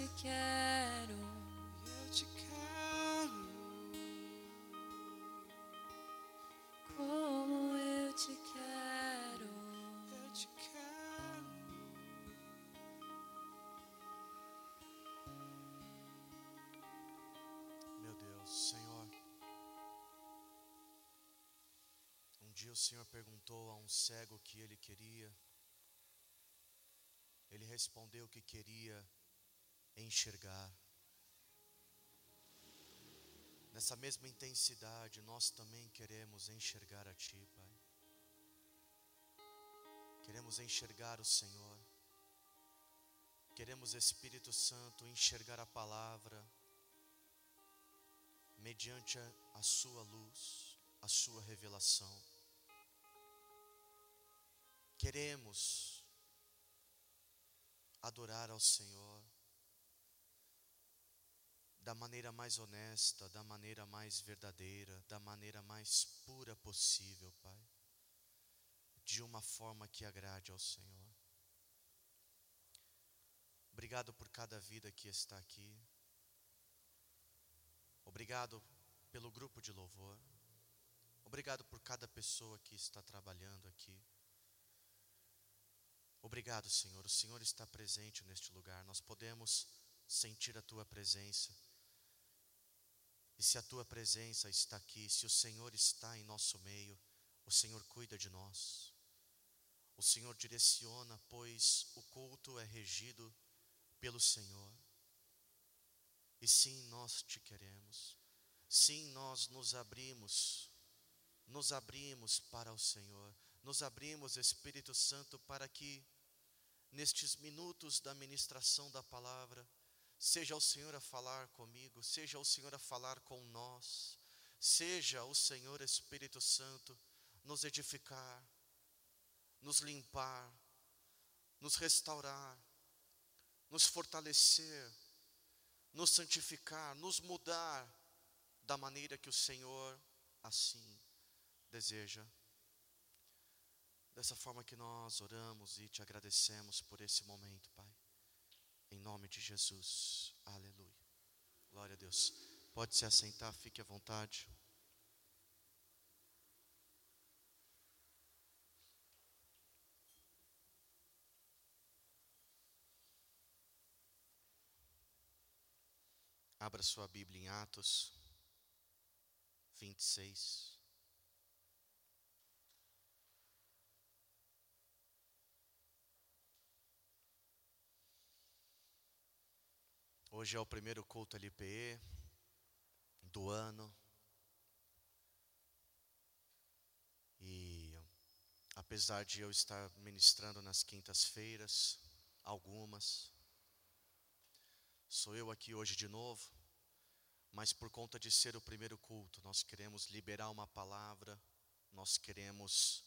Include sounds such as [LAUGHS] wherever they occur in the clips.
te quero. Eu te quero. Como eu te quero. Eu te quero. Meu Deus, Senhor. Um dia o Senhor perguntou a um cego o que ele queria. Ele respondeu que queria enxergar. Nessa mesma intensidade, nós também queremos enxergar a Ti, Pai. Queremos enxergar o Senhor. Queremos, Espírito Santo, enxergar a palavra mediante a, Sua luz, a Sua revelação. Queremos adorar ao Senhor da maneira mais honesta, da maneira mais verdadeira, da maneira mais pura possível, Pai. De uma forma que agrade ao Senhor. Obrigado por cada vida que está aqui. Obrigado pelo grupo de louvor. Obrigado por cada pessoa que está trabalhando aqui. Obrigado, Senhor. O Senhor está presente neste lugar. Nós podemos sentir a tua presença. E se a tua presença está aqui, se o Senhor está em nosso meio, o Senhor cuida de nós. O Senhor direciona, pois o culto é regido pelo Senhor. E sim, nós te queremos. Sim, nós nos abrimos, nos abrimos para o Senhor, nos abrimos, Espírito Santo, para que nestes minutos da ministração da palavra, seja o Senhor a falar comigo, seja o Senhor a falar com nós, seja o Senhor Espírito Santo nos edificar, nos limpar, nos restaurar, nos fortalecer, nos santificar, nos mudar da maneira que o Senhor assim deseja. Dessa forma que nós oramos e te agradecemos por esse momento, Pai. Em nome de Jesus. Aleluia. Glória a Deus. Pode se assentar, fique à vontade. Abra sua Bíblia em Atos 26. Hoje é o primeiro culto LPE do ano. E apesar de eu estar ministrando nas quintas-feiras, algumas, sou eu aqui hoje de novo, mas por conta de ser o primeiro culto, nós queremos liberar uma palavra, nós queremos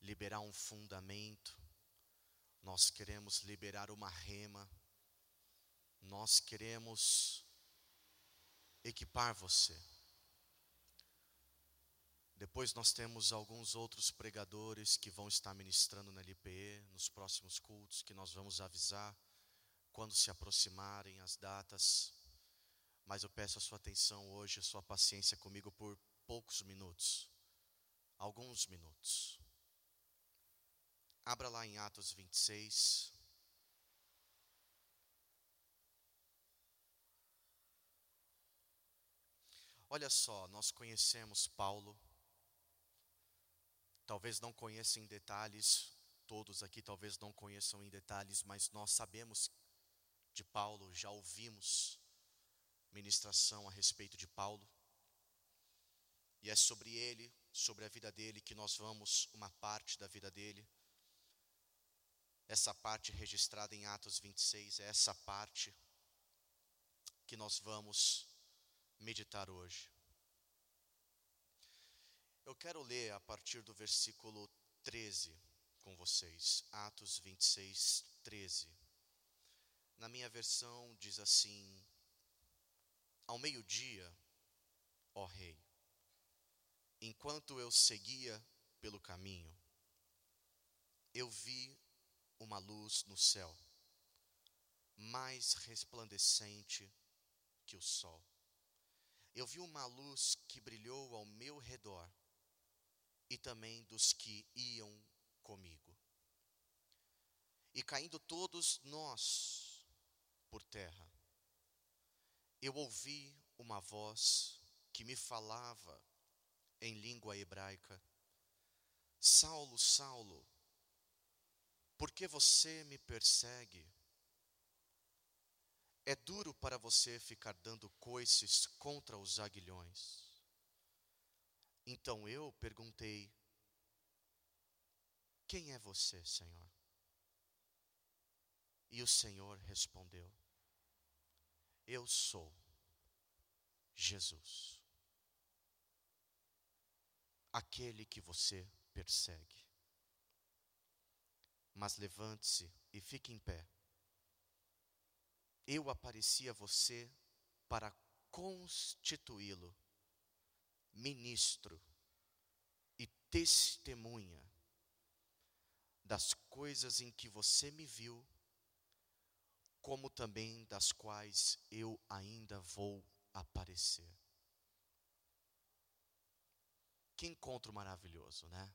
liberar um fundamento, nós queremos liberar uma rema nós queremos equipar você. Depois nós temos alguns outros pregadores que vão estar ministrando na LPE nos próximos cultos, que nós vamos avisar quando se aproximarem as datas. Mas eu peço a sua atenção hoje, a sua paciência comigo por poucos minutos. Alguns minutos. Abra lá em Atos 26. Olha só, nós conhecemos Paulo. Talvez não conheçam em detalhes, todos aqui talvez não conheçam em detalhes, mas nós sabemos de Paulo, já ouvimos ministração a respeito de Paulo. E é sobre ele, sobre a vida dele, que nós vamos, uma parte da vida dele. Essa parte registrada em Atos 26 é essa parte que nós vamos meditar hoje. Eu quero ler a partir do versículo 13 com vocês Atos 26, 13. Na minha versão diz assim: Ao meio-dia, ó Rei, enquanto eu seguia pelo caminho, eu vi uma luz no céu, mais resplandecente que o sol. Eu vi uma luz que brilhou ao meu redor e também dos que iam comigo. E caindo todos nós por terra, eu ouvi uma voz que me falava em língua hebraica: Saulo, Saulo, por que você me persegue? É duro para você ficar dando coices contra os aguilhões. Então eu perguntei: Quem é você, Senhor? E o Senhor respondeu: Eu sou Jesus, aquele que você persegue. Mas levante-se e fique em pé. Eu apareci a você para constituí-lo ministro e testemunha das coisas em que você me viu, como também das quais eu ainda vou aparecer. Que encontro maravilhoso, né?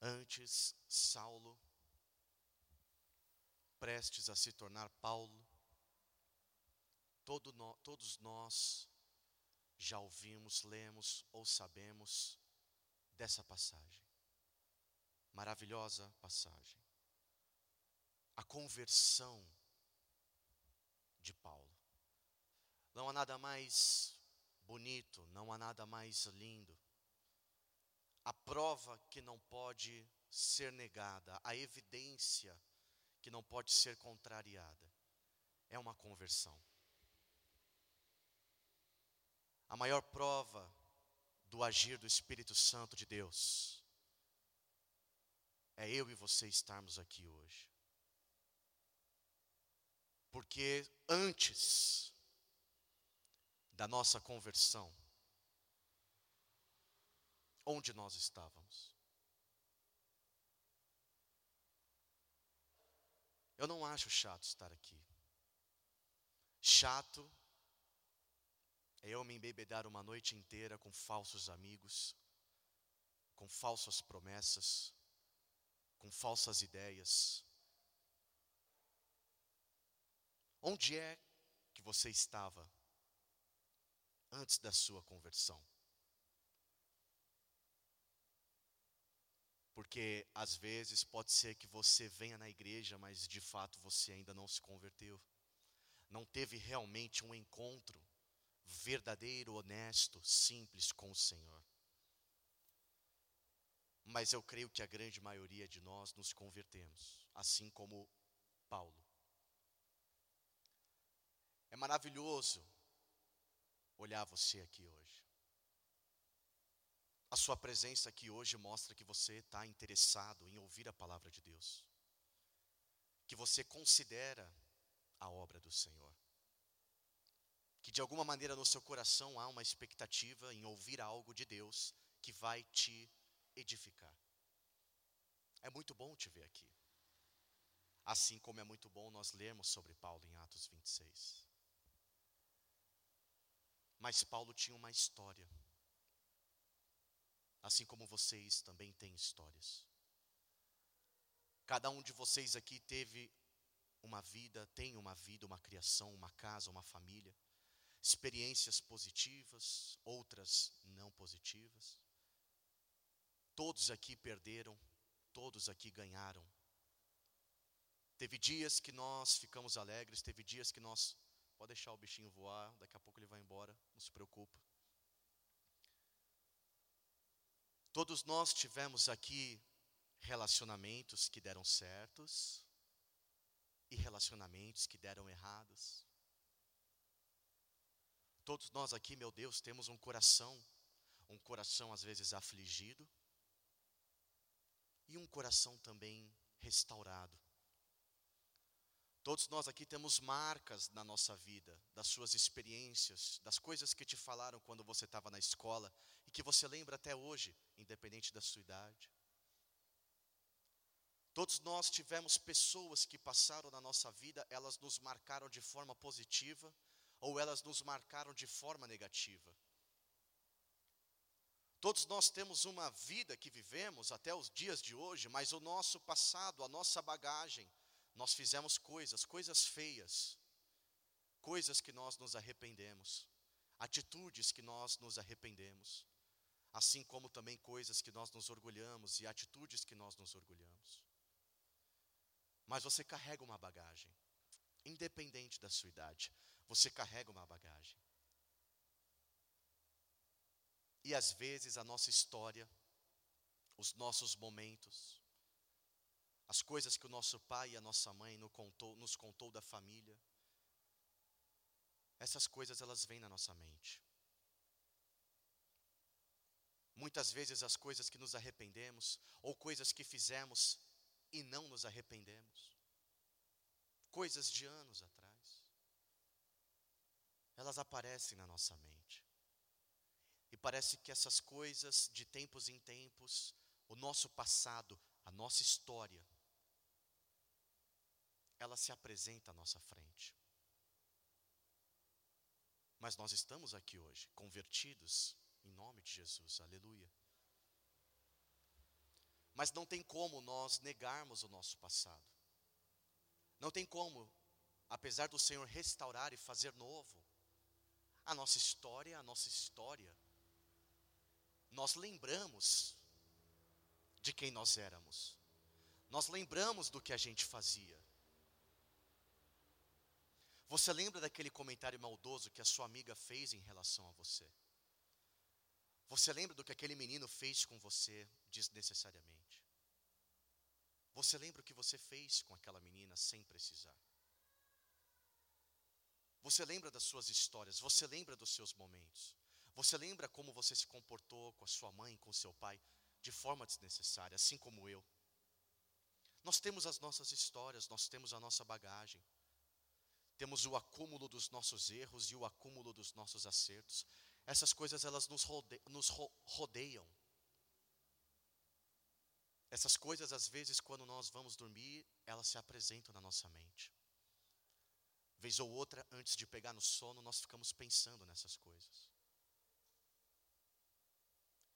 Antes, Saulo, prestes a se tornar Paulo, todo no, todos nós já ouvimos, lemos ou sabemos dessa passagem. Maravilhosa passagem. A conversão de Paulo. Não há nada mais bonito, não há nada mais lindo. A prova que não pode ser negada, a evidência que não pode ser contrariada, é uma conversão. A maior prova do agir do Espírito Santo de Deus é eu e você estarmos aqui hoje. Porque antes da nossa conversão, onde nós estávamos? Eu não acho chato estar aqui. Chato é eu me embebedar uma noite inteira com falsos amigos, com falsas promessas, com falsas ideias. Onde é que você estava antes da sua conversão? Porque às vezes pode ser que você venha na igreja, mas de fato você ainda não se converteu. Não teve realmente um encontro verdadeiro, honesto, simples com o Senhor. Mas eu creio que a grande maioria de nós nos convertemos, assim como Paulo. É maravilhoso olhar você aqui hoje. A sua presença aqui hoje mostra que você está interessado em ouvir a palavra de Deus, que você considera a obra do Senhor que de alguma maneira no seu coração há uma expectativa em ouvir algo de Deus que vai te edificar. É muito bom te ver aqui. Assim como é muito bom nós lermos sobre Paulo em Atos 26. Mas Paulo tinha uma história. Assim como vocês também têm histórias. Cada um de vocês aqui teve uma vida, tem uma vida, uma criação, uma casa, uma família experiências positivas, outras não positivas. Todos aqui perderam, todos aqui ganharam. Teve dias que nós ficamos alegres, teve dias que nós. Pode deixar o bichinho voar, daqui a pouco ele vai embora, não se preocupa. Todos nós tivemos aqui relacionamentos que deram certos e relacionamentos que deram errados. Todos nós aqui, meu Deus, temos um coração, um coração às vezes afligido, e um coração também restaurado. Todos nós aqui temos marcas na nossa vida, das suas experiências, das coisas que te falaram quando você estava na escola e que você lembra até hoje, independente da sua idade. Todos nós tivemos pessoas que passaram na nossa vida, elas nos marcaram de forma positiva ou elas nos marcaram de forma negativa. Todos nós temos uma vida que vivemos até os dias de hoje, mas o nosso passado, a nossa bagagem, nós fizemos coisas, coisas feias, coisas que nós nos arrependemos, atitudes que nós nos arrependemos, assim como também coisas que nós nos orgulhamos e atitudes que nós nos orgulhamos. Mas você carrega uma bagagem, independente da sua idade, você carrega uma bagagem. E às vezes a nossa história, os nossos momentos, as coisas que o nosso pai e a nossa mãe nos contou, nos contou da família, essas coisas elas vêm na nossa mente. Muitas vezes as coisas que nos arrependemos, ou coisas que fizemos e não nos arrependemos, coisas de anos atrás, elas aparecem na nossa mente. E parece que essas coisas, de tempos em tempos, o nosso passado, a nossa história, ela se apresenta à nossa frente. Mas nós estamos aqui hoje, convertidos, em nome de Jesus, aleluia. Mas não tem como nós negarmos o nosso passado. Não tem como, apesar do Senhor restaurar e fazer novo, a nossa história, a nossa história, nós lembramos de quem nós éramos, nós lembramos do que a gente fazia, você lembra daquele comentário maldoso que a sua amiga fez em relação a você? Você lembra do que aquele menino fez com você desnecessariamente? Você lembra o que você fez com aquela menina sem precisar? Você lembra das suas histórias, você lembra dos seus momentos. Você lembra como você se comportou com a sua mãe, com o seu pai, de forma desnecessária, assim como eu. Nós temos as nossas histórias, nós temos a nossa bagagem temos o acúmulo dos nossos erros e o acúmulo dos nossos acertos. Essas coisas elas nos, rode nos ro rodeiam. Essas coisas, às vezes, quando nós vamos dormir, elas se apresentam na nossa mente. Vez ou outra, antes de pegar no sono, nós ficamos pensando nessas coisas.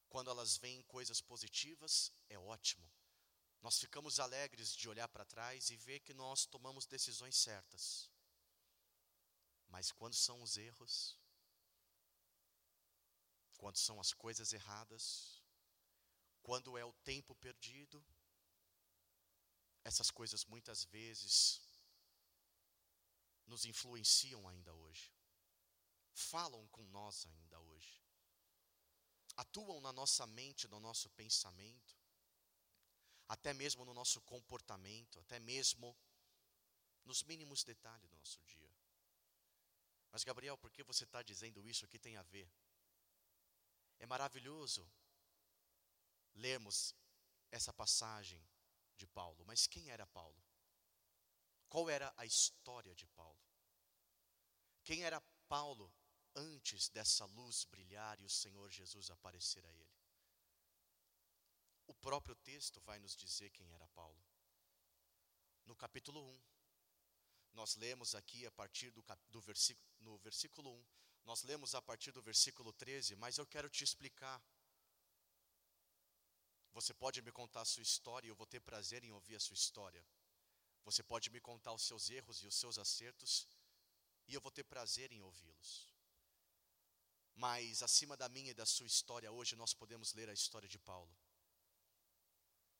Quando elas vêm coisas positivas, é ótimo. Nós ficamos alegres de olhar para trás e ver que nós tomamos decisões certas. Mas quando são os erros, quando são as coisas erradas, quando é o tempo perdido, essas coisas muitas vezes nos influenciam ainda hoje, falam com nós ainda hoje, atuam na nossa mente, no nosso pensamento, até mesmo no nosso comportamento, até mesmo nos mínimos detalhes do nosso dia. Mas, Gabriel, por que você está dizendo isso? O que tem a ver? É maravilhoso lermos essa passagem de Paulo, mas quem era Paulo? Qual era a história de Paulo? Quem era Paulo antes dessa luz brilhar e o Senhor Jesus aparecer a ele? O próprio texto vai nos dizer quem era Paulo. No capítulo 1, nós lemos aqui a partir do, do versículo, no versículo 1, nós lemos a partir do versículo 13, mas eu quero te explicar. Você pode me contar a sua história e eu vou ter prazer em ouvir a sua história. Você pode me contar os seus erros e os seus acertos e eu vou ter prazer em ouvi-los. Mas acima da minha e da sua história hoje nós podemos ler a história de Paulo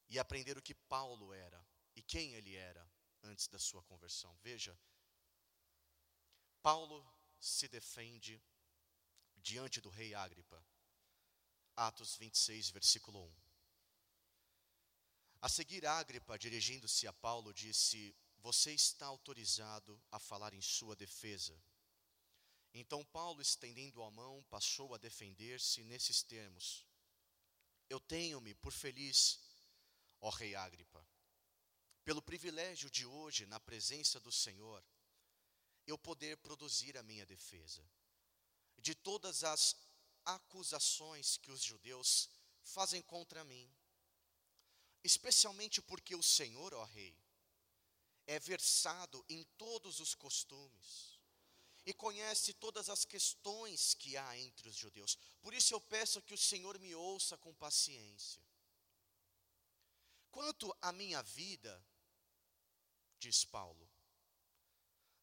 e aprender o que Paulo era e quem ele era antes da sua conversão. Veja, Paulo se defende diante do rei Agripa. Atos 26, versículo 1. A seguir, Agripa, dirigindo-se a Paulo, disse: Você está autorizado a falar em sua defesa. Então Paulo, estendendo a mão, passou a defender-se nesses termos: Eu tenho-me por feliz ó Rei Agripa, pelo privilégio de hoje, na presença do Senhor, eu poder produzir a minha defesa de todas as acusações que os judeus fazem contra mim, especialmente porque o Senhor, ó Rei, é versado em todos os costumes e conhece todas as questões que há entre os judeus. Por isso eu peço que o Senhor me ouça com paciência. Quanto à minha vida, diz Paulo,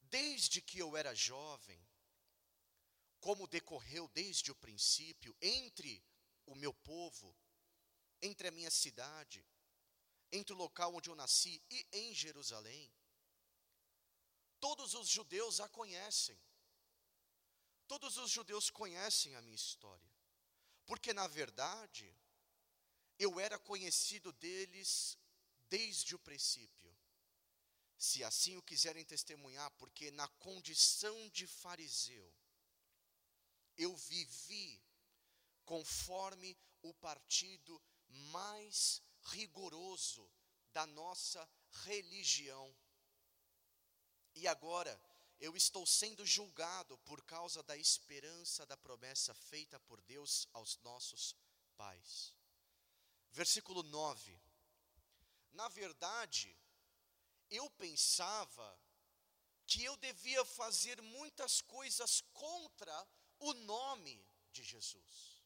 desde que eu era jovem, como decorreu desde o princípio entre o meu povo, entre a minha cidade, entre o local onde eu nasci e em Jerusalém, todos os judeus a conhecem. Todos os judeus conhecem a minha história, porque na verdade, eu era conhecido deles desde o princípio. Se assim o quiserem testemunhar, porque na condição de fariseu, eu vivi conforme o partido mais rigoroso da nossa religião. E agora eu estou sendo julgado por causa da esperança da promessa feita por Deus aos nossos pais. Versículo 9. Na verdade, eu pensava que eu devia fazer muitas coisas contra o nome de Jesus,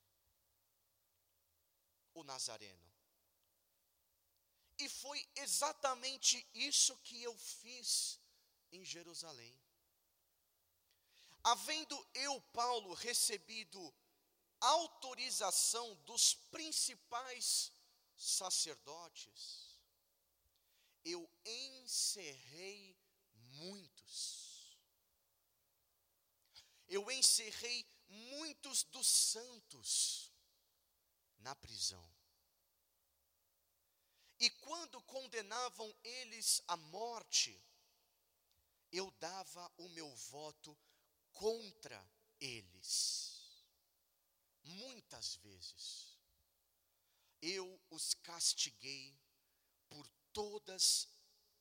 o Nazareno. E foi exatamente isso que eu fiz em Jerusalém. Havendo eu, Paulo, recebido autorização dos principais sacerdotes, encerrei muitos eu encerrei muitos dos santos na prisão. E quando condenavam eles à morte, eu dava o meu voto contra eles. Muitas vezes eu os castiguei por todas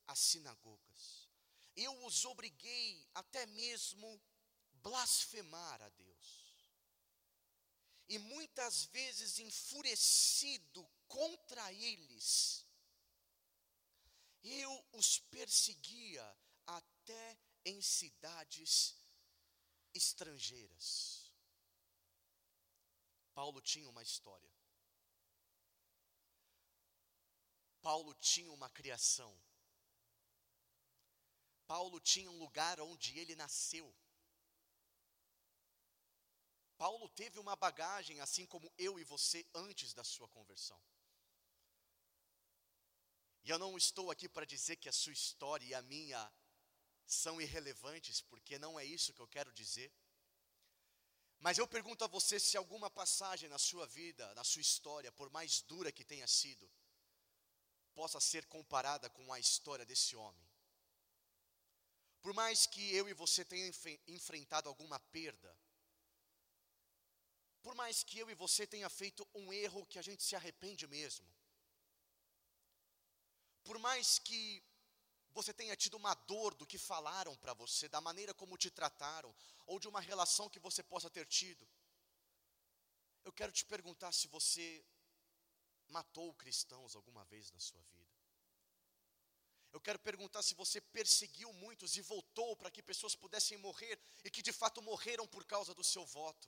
as sinagogas. Eu os obriguei até mesmo blasfemar a Deus. E muitas vezes enfurecido contra eles, eu os perseguia até em cidades estrangeiras. Paulo tinha uma história. Paulo tinha uma criação. Paulo tinha um lugar onde ele nasceu. Paulo teve uma bagagem, assim como eu e você, antes da sua conversão. E eu não estou aqui para dizer que a sua história e a minha são irrelevantes, porque não é isso que eu quero dizer. Mas eu pergunto a você se alguma passagem na sua vida, na sua história, por mais dura que tenha sido, possa ser comparada com a história desse homem. Por mais que eu e você tenham enfrentado alguma perda, por mais que eu e você tenha feito um erro que a gente se arrepende mesmo, por mais que você tenha tido uma dor do que falaram para você, da maneira como te trataram, ou de uma relação que você possa ter tido, eu quero te perguntar se você matou cristãos alguma vez na sua vida. Eu quero perguntar se você perseguiu muitos e voltou para que pessoas pudessem morrer e que de fato morreram por causa do seu voto.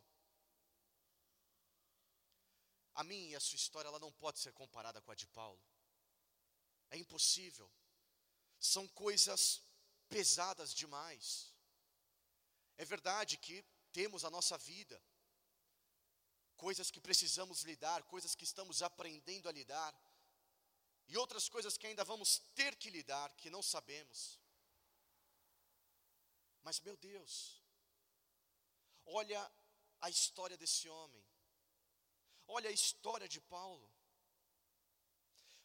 A minha e a sua história ela não pode ser comparada com a de Paulo. É impossível. São coisas pesadas demais. É verdade que temos a nossa vida, coisas que precisamos lidar, coisas que estamos aprendendo a lidar, e outras coisas que ainda vamos ter que lidar, que não sabemos. Mas, meu Deus, olha a história desse homem. Olha a história de Paulo.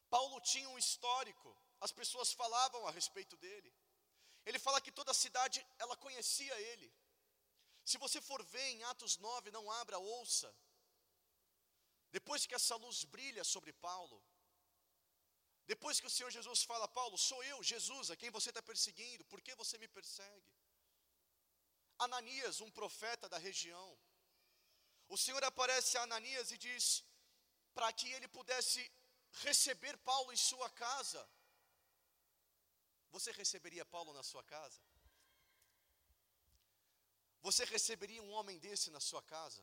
Paulo tinha um histórico, as pessoas falavam a respeito dele. Ele fala que toda a cidade ela conhecia ele. Se você for ver em Atos 9, não abra, ouça. Depois que essa luz brilha sobre Paulo, Depois que o Senhor Jesus fala, Paulo, sou eu, Jesus, a quem você está perseguindo, por que você me persegue? Ananias, um profeta da região, o Senhor aparece a Ananias e diz para que ele pudesse receber Paulo em sua casa. Você receberia Paulo na sua casa? Você receberia um homem desse na sua casa?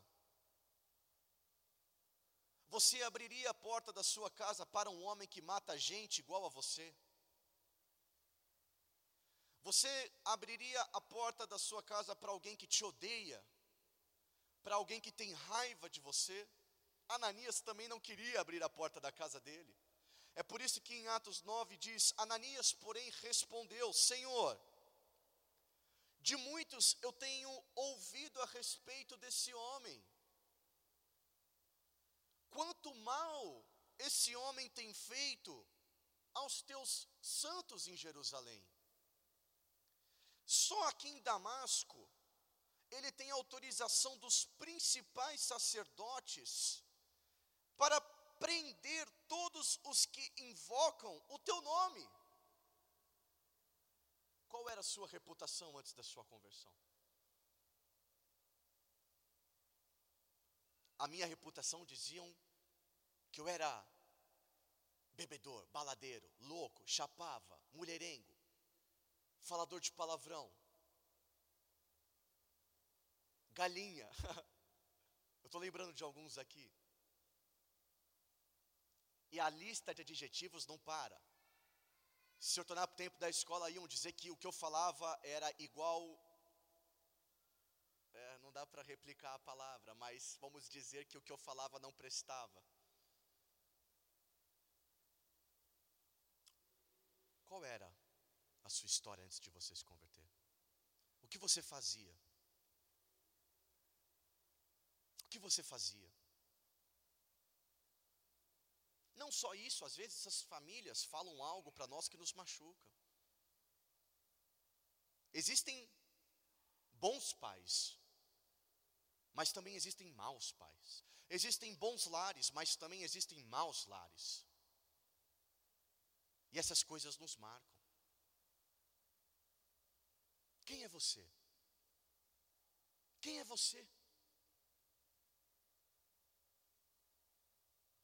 Você abriria a porta da sua casa para um homem que mata gente igual a você? Você abriria a porta da sua casa para alguém que te odeia? Para alguém que tem raiva de você? Ananias também não queria abrir a porta da casa dele. É por isso que em Atos 9 diz: Ananias, porém, respondeu: Senhor, de muitos eu tenho ouvido a respeito desse homem. Quanto mal esse homem tem feito aos teus santos em Jerusalém. Só aqui em Damasco, ele tem autorização dos principais sacerdotes para prender todos os que invocam o teu nome. Qual era a sua reputação antes da sua conversão? A minha reputação diziam que eu era bebedor, baladeiro, louco, chapava, mulherengo, falador de palavrão, galinha. [LAUGHS] eu estou lembrando de alguns aqui. E a lista de adjetivos não para. Se eu tornar o tempo da escola, iam dizer que o que eu falava era igual. Não dá para replicar a palavra, mas vamos dizer que o que eu falava não prestava. Qual era a sua história antes de você se converter? O que você fazia? O que você fazia? Não só isso, às vezes essas famílias falam algo para nós que nos machuca. Existem bons pais, mas também existem maus pais. Existem bons lares, mas também existem maus lares. E essas coisas nos marcam. Quem é você? Quem é você?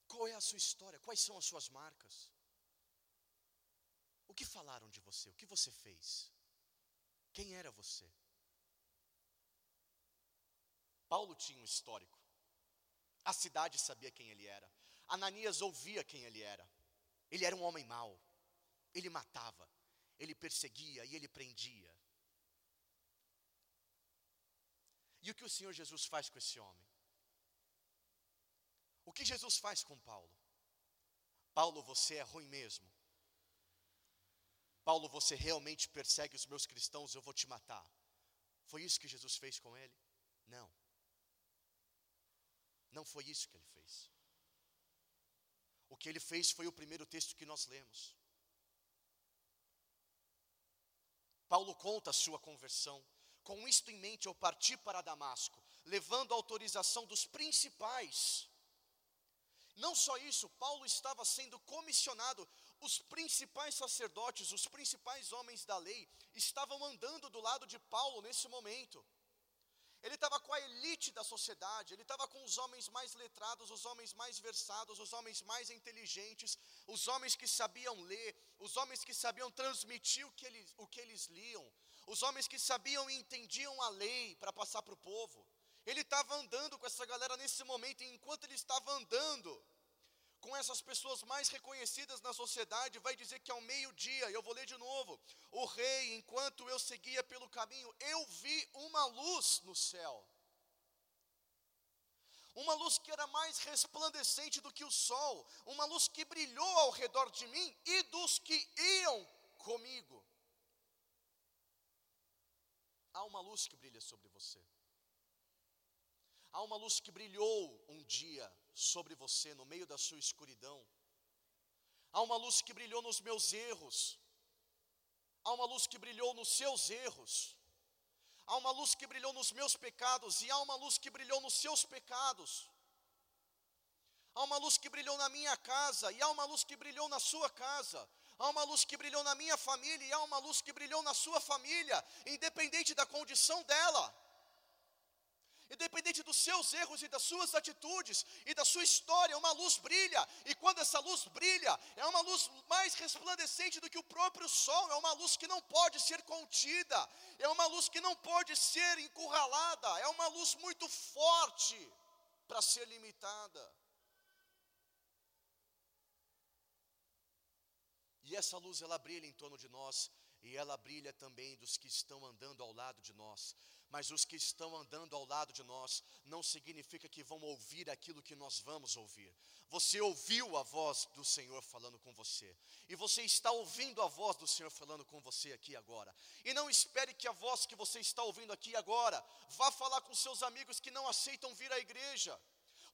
Qual é a sua história? Quais são as suas marcas? O que falaram de você? O que você fez? Quem era você? Paulo tinha um histórico. A cidade sabia quem ele era. Ananias ouvia quem ele era. Ele era um homem mau. Ele matava, ele perseguia e ele prendia. E o que o Senhor Jesus faz com esse homem? O que Jesus faz com Paulo? Paulo, você é ruim mesmo. Paulo, você realmente persegue os meus cristãos, eu vou te matar. Foi isso que Jesus fez com ele? Não. Não foi isso que ele fez. O que ele fez foi o primeiro texto que nós lemos. Paulo conta a sua conversão. Com isto em mente, eu parti para Damasco, levando a autorização dos principais não só isso, Paulo estava sendo comissionado, os principais sacerdotes, os principais homens da lei, estavam andando do lado de Paulo nesse momento. Ele estava com a elite da sociedade, ele estava com os homens mais letrados, os homens mais versados, os homens mais inteligentes, os homens que sabiam ler, os homens que sabiam transmitir o que eles, o que eles liam, os homens que sabiam e entendiam a lei para passar para o povo. Ele estava andando com essa galera nesse momento, e enquanto ele estava andando com essas pessoas mais reconhecidas na sociedade, vai dizer que ao meio-dia, eu vou ler de novo: o rei, enquanto eu seguia pelo caminho, eu vi uma luz no céu. Uma luz que era mais resplandecente do que o sol, uma luz que brilhou ao redor de mim e dos que iam comigo. Há uma luz que brilha sobre você. Há uma luz que brilhou um dia sobre você no meio da sua escuridão. Há uma luz que brilhou nos meus erros. Há uma luz que brilhou nos seus erros. Há uma luz que brilhou nos meus pecados e há uma luz que brilhou nos seus pecados. Há uma luz que brilhou na minha casa e há uma luz que brilhou na sua casa. Há uma luz que brilhou na minha família e há uma luz que brilhou na sua família, independente da condição dela. Independente dos seus erros e das suas atitudes e da sua história, uma luz brilha, e quando essa luz brilha, é uma luz mais resplandecente do que o próprio sol, é uma luz que não pode ser contida, é uma luz que não pode ser encurralada, é uma luz muito forte para ser limitada. E essa luz ela brilha em torno de nós e ela brilha também dos que estão andando ao lado de nós. Mas os que estão andando ao lado de nós não significa que vão ouvir aquilo que nós vamos ouvir. Você ouviu a voz do Senhor falando com você, e você está ouvindo a voz do Senhor falando com você aqui agora. E não espere que a voz que você está ouvindo aqui agora vá falar com seus amigos que não aceitam vir à igreja,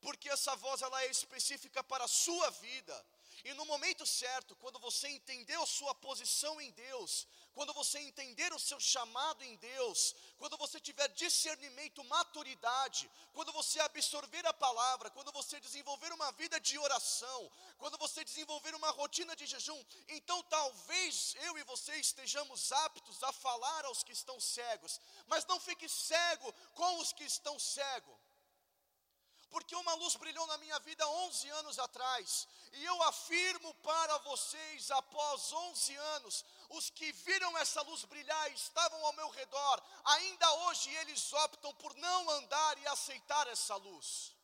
porque essa voz ela é específica para a sua vida. E no momento certo, quando você entendeu sua posição em Deus, quando você entender o seu chamado em Deus, quando você tiver discernimento, maturidade, quando você absorver a palavra, quando você desenvolver uma vida de oração, quando você desenvolver uma rotina de jejum, então talvez eu e você estejamos aptos a falar aos que estão cegos, mas não fique cego com os que estão cegos porque uma luz brilhou na minha vida 11 anos atrás, e eu afirmo para vocês, após 11 anos, os que viram essa luz brilhar e estavam ao meu redor, ainda hoje eles optam por não andar e aceitar essa luz.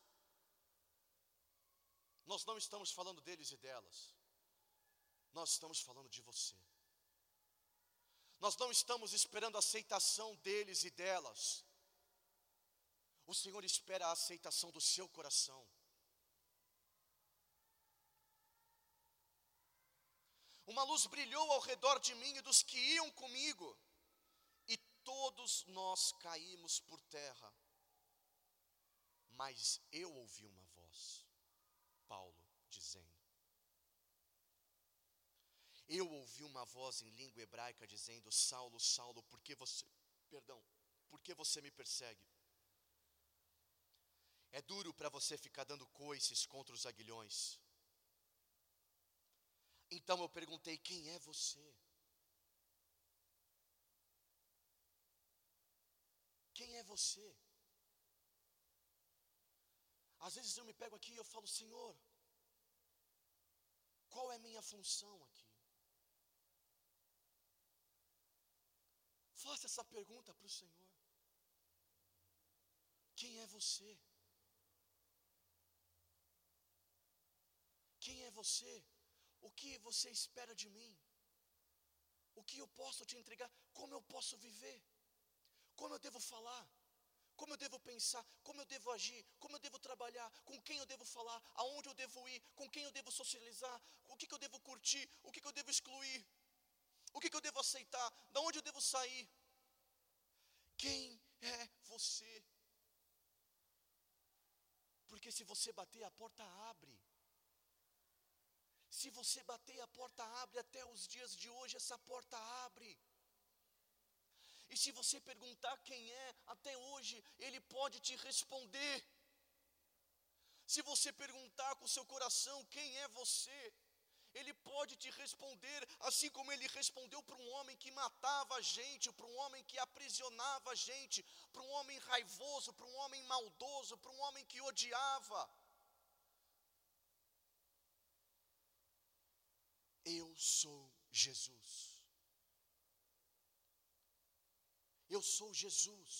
Nós não estamos falando deles e delas, nós estamos falando de você. Nós não estamos esperando a aceitação deles e delas, o Senhor espera a aceitação do seu coração. Uma luz brilhou ao redor de mim e dos que iam comigo, e todos nós caímos por terra. Mas eu ouvi uma voz, Paulo dizendo. Eu ouvi uma voz em língua hebraica dizendo: Saulo, Saulo, por que você, perdão, por que você me persegue? É duro para você ficar dando coices contra os aguilhões. Então eu perguntei: quem é você? Quem é você? Às vezes eu me pego aqui e eu falo: Senhor, qual é minha função aqui? Faça essa pergunta para o Senhor. Quem é você? Quem é você? O que você espera de mim? O que eu posso te entregar? Como eu posso viver? Como eu devo falar? Como eu devo pensar? Como eu devo agir? Como eu devo trabalhar? Com quem eu devo falar? Aonde eu devo ir? Com quem eu devo socializar? O que, que eu devo curtir? O que, que eu devo excluir? O que, que eu devo aceitar? Da onde eu devo sair? Quem é você? Porque se você bater, a porta abre. Se você bater, a porta abre. Até os dias de hoje, essa porta abre. E se você perguntar quem é, até hoje, ele pode te responder. Se você perguntar com seu coração quem é você, ele pode te responder, assim como ele respondeu para um homem que matava a gente, para um homem que aprisionava a gente, para um homem raivoso, para um homem maldoso, para um homem que odiava. Eu sou Jesus. Eu sou Jesus.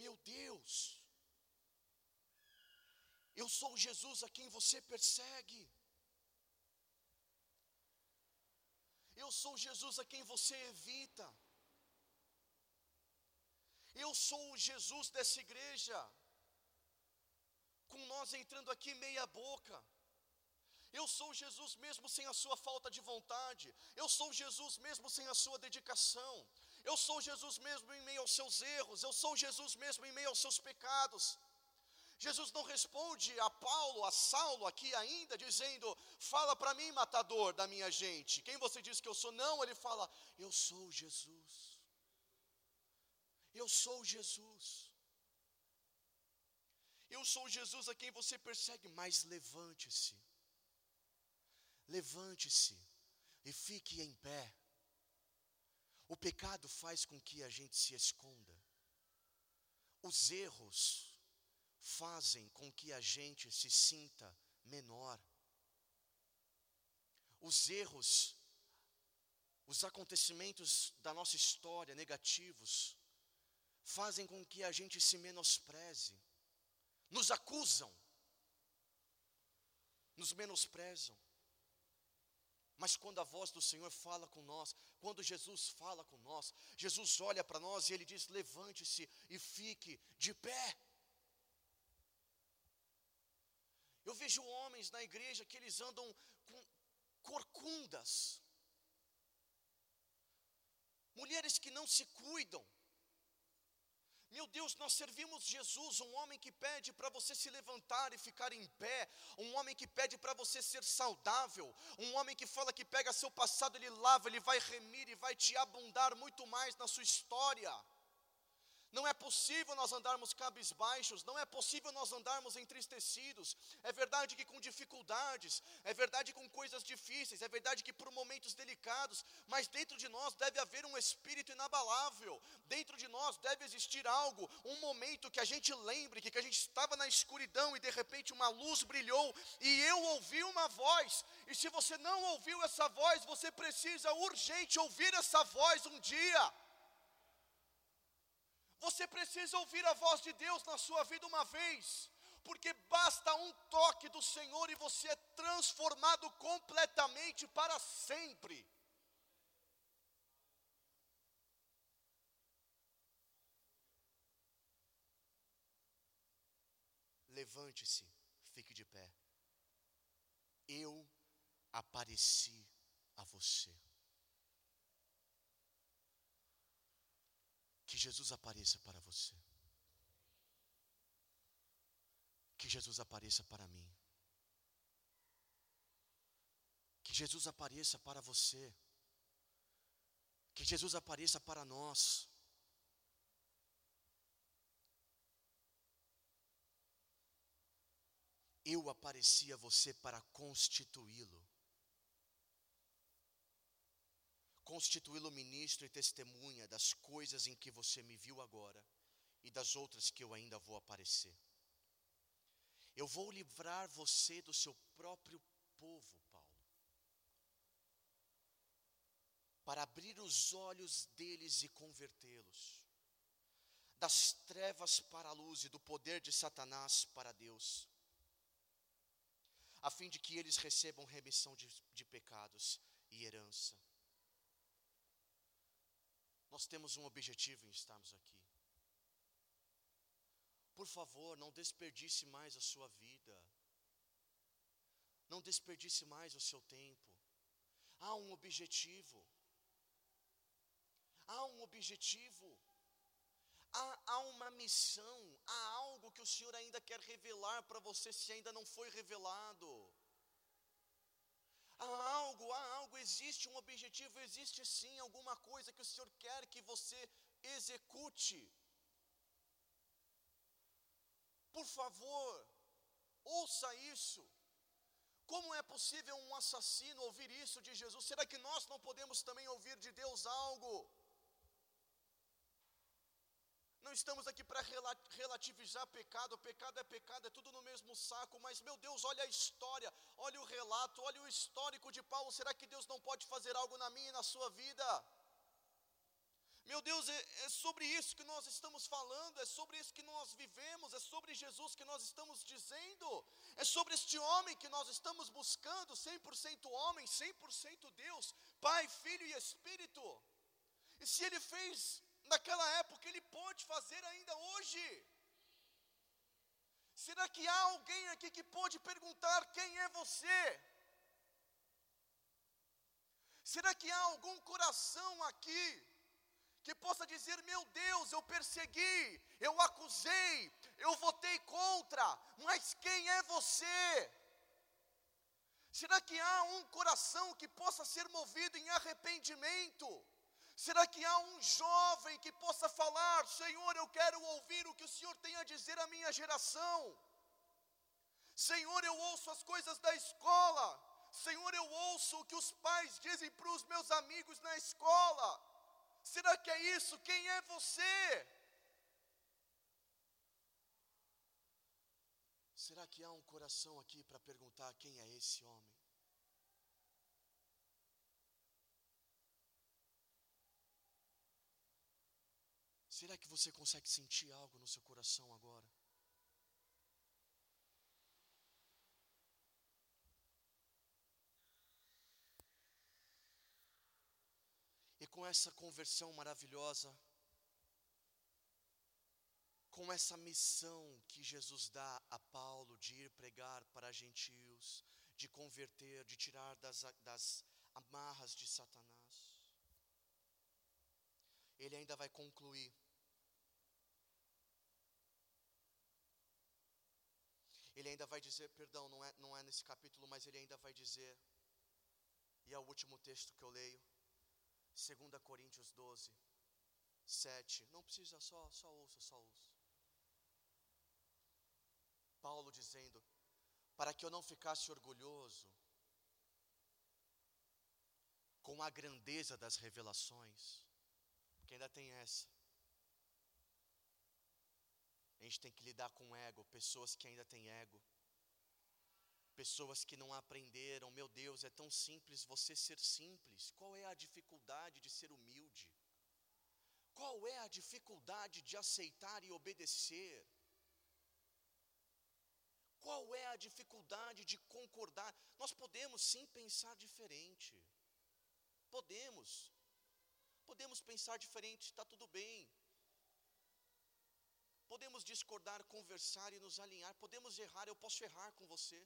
Meu Deus. Eu sou Jesus a quem você persegue. Eu sou Jesus a quem você evita. Eu sou o Jesus dessa igreja. Com nós entrando aqui meia boca. Eu sou Jesus mesmo sem a sua falta de vontade. Eu sou Jesus mesmo sem a sua dedicação. Eu sou Jesus mesmo em meio aos seus erros. Eu sou Jesus mesmo em meio aos seus pecados. Jesus não responde a Paulo, a Saulo aqui ainda, dizendo: Fala para mim, matador da minha gente. Quem você diz que eu sou? Não, ele fala: Eu sou Jesus. Eu sou Jesus. Eu sou Jesus a quem você persegue, mas levante-se. Levante-se e fique em pé. O pecado faz com que a gente se esconda. Os erros fazem com que a gente se sinta menor. Os erros, os acontecimentos da nossa história negativos, fazem com que a gente se menospreze, nos acusam, nos menosprezam. Mas quando a voz do Senhor fala com nós, quando Jesus fala com nós, Jesus olha para nós e ele diz: levante-se e fique de pé. Eu vejo homens na igreja que eles andam com corcundas, mulheres que não se cuidam, meu Deus, nós servimos Jesus, um homem que pede para você se levantar e ficar em pé, um homem que pede para você ser saudável, um homem que fala que pega seu passado, ele lava, ele vai remir e vai te abundar muito mais na sua história. Não é possível nós andarmos cabisbaixos, não é possível nós andarmos entristecidos. É verdade que com dificuldades, é verdade com coisas difíceis, é verdade que por momentos delicados, mas dentro de nós deve haver um espírito inabalável. Dentro de nós deve existir algo, um momento que a gente lembre que, que a gente estava na escuridão e de repente uma luz brilhou e eu ouvi uma voz. E se você não ouviu essa voz, você precisa urgente ouvir essa voz um dia. Você precisa ouvir a voz de Deus na sua vida uma vez, porque basta um toque do Senhor e você é transformado completamente para sempre. Levante-se, fique de pé. Eu apareci a você. Que Jesus apareça para você. Que Jesus apareça para mim. Que Jesus apareça para você. Que Jesus apareça para nós. Eu apareci a você para constituí-lo. Constituí-lo ministro e testemunha das coisas em que você me viu agora e das outras que eu ainda vou aparecer. Eu vou livrar você do seu próprio povo, Paulo, para abrir os olhos deles e convertê-los, das trevas para a luz e do poder de Satanás para Deus, a fim de que eles recebam remissão de, de pecados e herança nós temos um objetivo em estarmos aqui. Por favor, não desperdice mais a sua vida. Não desperdice mais o seu tempo. Há um objetivo. Há um objetivo. Há, há uma missão. Há algo que o Senhor ainda quer revelar para você se ainda não foi revelado. Há algo, há algo, existe um objetivo, existe sim alguma coisa que o Senhor quer que você execute. Por favor, ouça isso. Como é possível um assassino ouvir isso de Jesus? Será que nós não podemos também ouvir de Deus algo? Não estamos aqui para relativizar pecado, pecado é pecado, é tudo no mesmo saco, mas meu Deus, olha a história, olha o relato, olha o histórico de Paulo. Será que Deus não pode fazer algo na minha e na sua vida? Meu Deus, é, é, sobre isso que nós estamos falando, é sobre isso que nós vivemos, é sobre Jesus que nós estamos dizendo, é sobre este homem que nós estamos buscando, 100% homem, 100% Deus, Pai, Filho e Espírito. E se ele fez naquela época, Ele pode fazer ainda hoje. Será que há alguém aqui que pode perguntar quem é você? Será que há algum coração aqui que possa dizer: Meu Deus, eu persegui, eu acusei, eu votei contra, mas quem é você? Será que há um coração que possa ser movido em arrependimento? Será que há um jovem que possa falar: Senhor, eu quero ouvir o que o Senhor tem a dizer à minha geração? Senhor, eu ouço as coisas da escola. Senhor, eu ouço o que os pais dizem para os meus amigos na escola. Será que é isso? Quem é você? Será que há um coração aqui para perguntar quem é esse homem? Será que você consegue sentir algo no seu coração agora? E com essa conversão maravilhosa, com essa missão que Jesus dá a Paulo de ir pregar para gentios, de converter, de tirar das, das amarras de Satanás, ele ainda vai concluir. Ele ainda vai dizer, perdão, não é, não é nesse capítulo, mas ele ainda vai dizer, e é o último texto que eu leio, 2 Coríntios 12, 7. Não precisa, só, só ouça, só ouça. Paulo dizendo: para que eu não ficasse orgulhoso com a grandeza das revelações, porque ainda tem essa. A gente tem que lidar com ego, pessoas que ainda têm ego, pessoas que não aprenderam. Meu Deus, é tão simples você ser simples. Qual é a dificuldade de ser humilde? Qual é a dificuldade de aceitar e obedecer? Qual é a dificuldade de concordar? Nós podemos sim pensar diferente. Podemos. Podemos pensar diferente, está tudo bem. Podemos discordar, conversar e nos alinhar. Podemos errar, eu posso errar com você.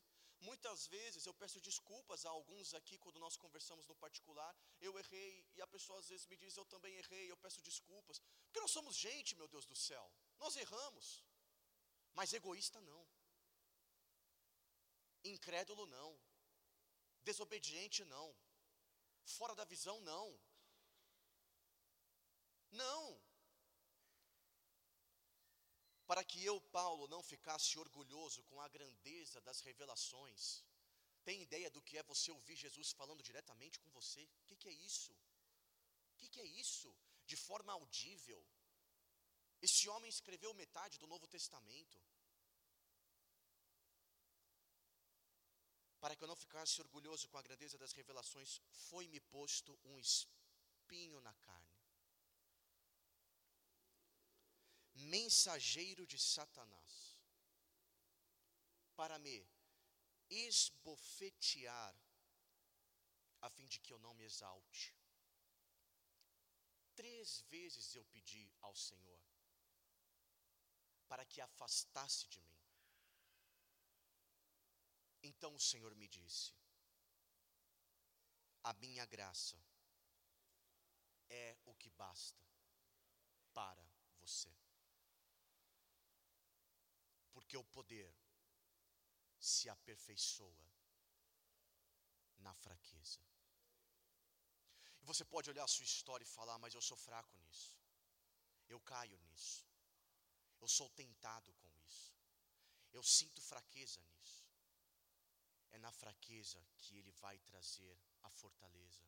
Muitas vezes eu peço desculpas a alguns aqui quando nós conversamos no particular. Eu errei e a pessoa às vezes me diz eu também errei, eu peço desculpas. Porque nós somos gente, meu Deus do céu. Nós erramos. Mas egoísta não incrédulo não, desobediente não, fora da visão não. Não. Para que eu, Paulo, não ficasse orgulhoso com a grandeza das revelações. Tem ideia do que é você ouvir Jesus falando diretamente com você? O que, que, é isso? O que, que é isso? De forma audível. Esse homem escreveu metade do Novo Testamento. para que eu não ficasse orgulhoso com a grandeza das revelações, foi-me posto um espinho na carne. Mensageiro de Satanás, para me esbofetear, a fim de que eu não me exalte. Três vezes eu pedi ao Senhor para que afastasse de mim. Então o Senhor me disse: A minha graça é o que basta para você. Porque o poder se aperfeiçoa na fraqueza. E você pode olhar a sua história e falar, mas eu sou fraco nisso. Eu caio nisso. Eu sou tentado com isso. Eu sinto fraqueza nisso. É na fraqueza que ele vai trazer a fortaleza.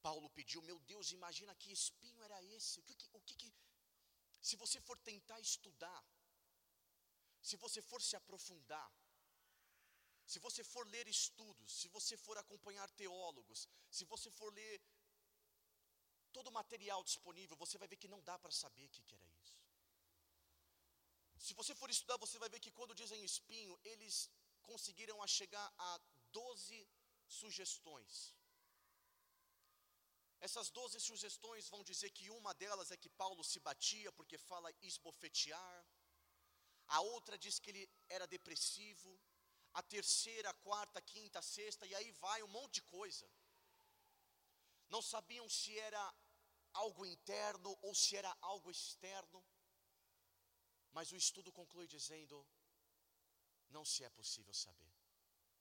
Paulo pediu, meu Deus, imagina que espinho era esse. O que, o que, se você for tentar estudar, se você for se aprofundar, se você for ler estudos, se você for acompanhar teólogos, se você for ler todo o material disponível, você vai ver que não dá para saber o que, era isso. Se você for estudar, você vai ver que quando dizem espinho, eles conseguiram a chegar a 12 sugestões. Essas 12 sugestões vão dizer que uma delas é que Paulo se batia porque fala esbofetear. A outra diz que ele era depressivo. A terceira, a quarta, a quinta, a sexta, e aí vai um monte de coisa. Não sabiam se era algo interno ou se era algo externo. Mas o estudo conclui dizendo: não se é possível saber.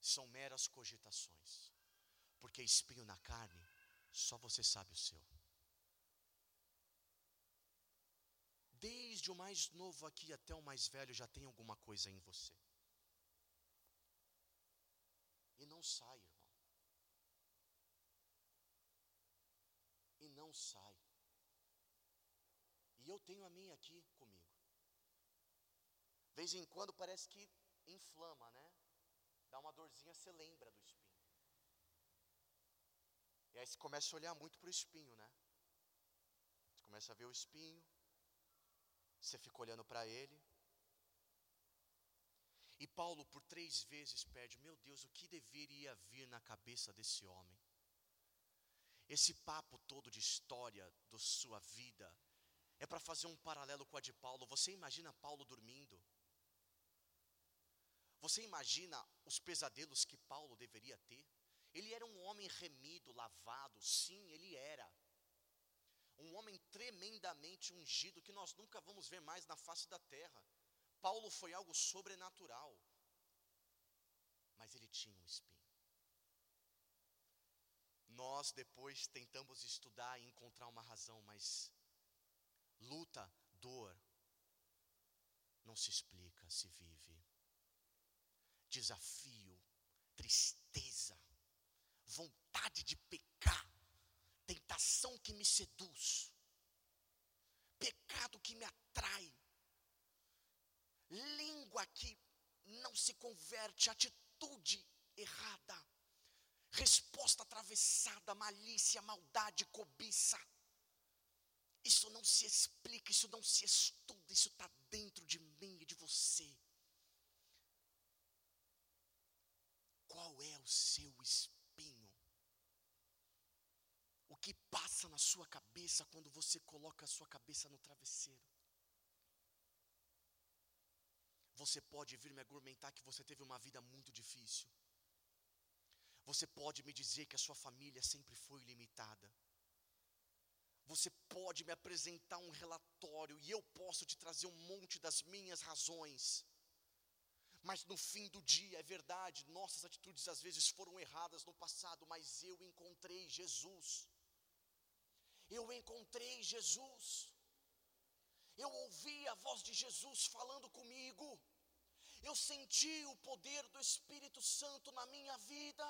São meras cogitações. Porque espinho na carne, só você sabe o seu. Desde o mais novo aqui até o mais velho, já tem alguma coisa em você. E não sai, irmão. E não sai. E eu tenho a minha aqui comigo. Vez em quando parece que inflama, né? Dá uma dorzinha, você lembra do espinho. E aí você começa a olhar muito para o espinho, né? Você começa a ver o espinho, você fica olhando para ele. E Paulo, por três vezes, pede: Meu Deus, o que deveria vir na cabeça desse homem? Esse papo todo de história da sua vida é para fazer um paralelo com a de Paulo. Você imagina Paulo dormindo? Você imagina os pesadelos que Paulo deveria ter? Ele era um homem remido, lavado, sim, ele era. Um homem tremendamente ungido que nós nunca vamos ver mais na face da terra. Paulo foi algo sobrenatural. Mas ele tinha um espinho. Nós depois tentamos estudar e encontrar uma razão, mas luta, dor, não se explica, se vive desafio, tristeza, vontade de pecar, tentação que me seduz, pecado que me atrai, língua que não se converte, atitude errada, resposta atravessada, malícia, maldade, cobiça. Isso não se explica, isso não se estuda, isso está dentro de mim e de você. Qual é o seu espinho? Que passa na sua cabeça quando você coloca a sua cabeça no travesseiro? Você pode vir me argumentar que você teve uma vida muito difícil. Você pode me dizer que a sua família sempre foi limitada. Você pode me apresentar um relatório e eu posso te trazer um monte das minhas razões. Mas no fim do dia, é verdade, nossas atitudes às vezes foram erradas no passado, mas eu encontrei Jesus. Eu encontrei Jesus. Eu ouvi a voz de Jesus falando comigo. Eu senti o poder do Espírito Santo na minha vida,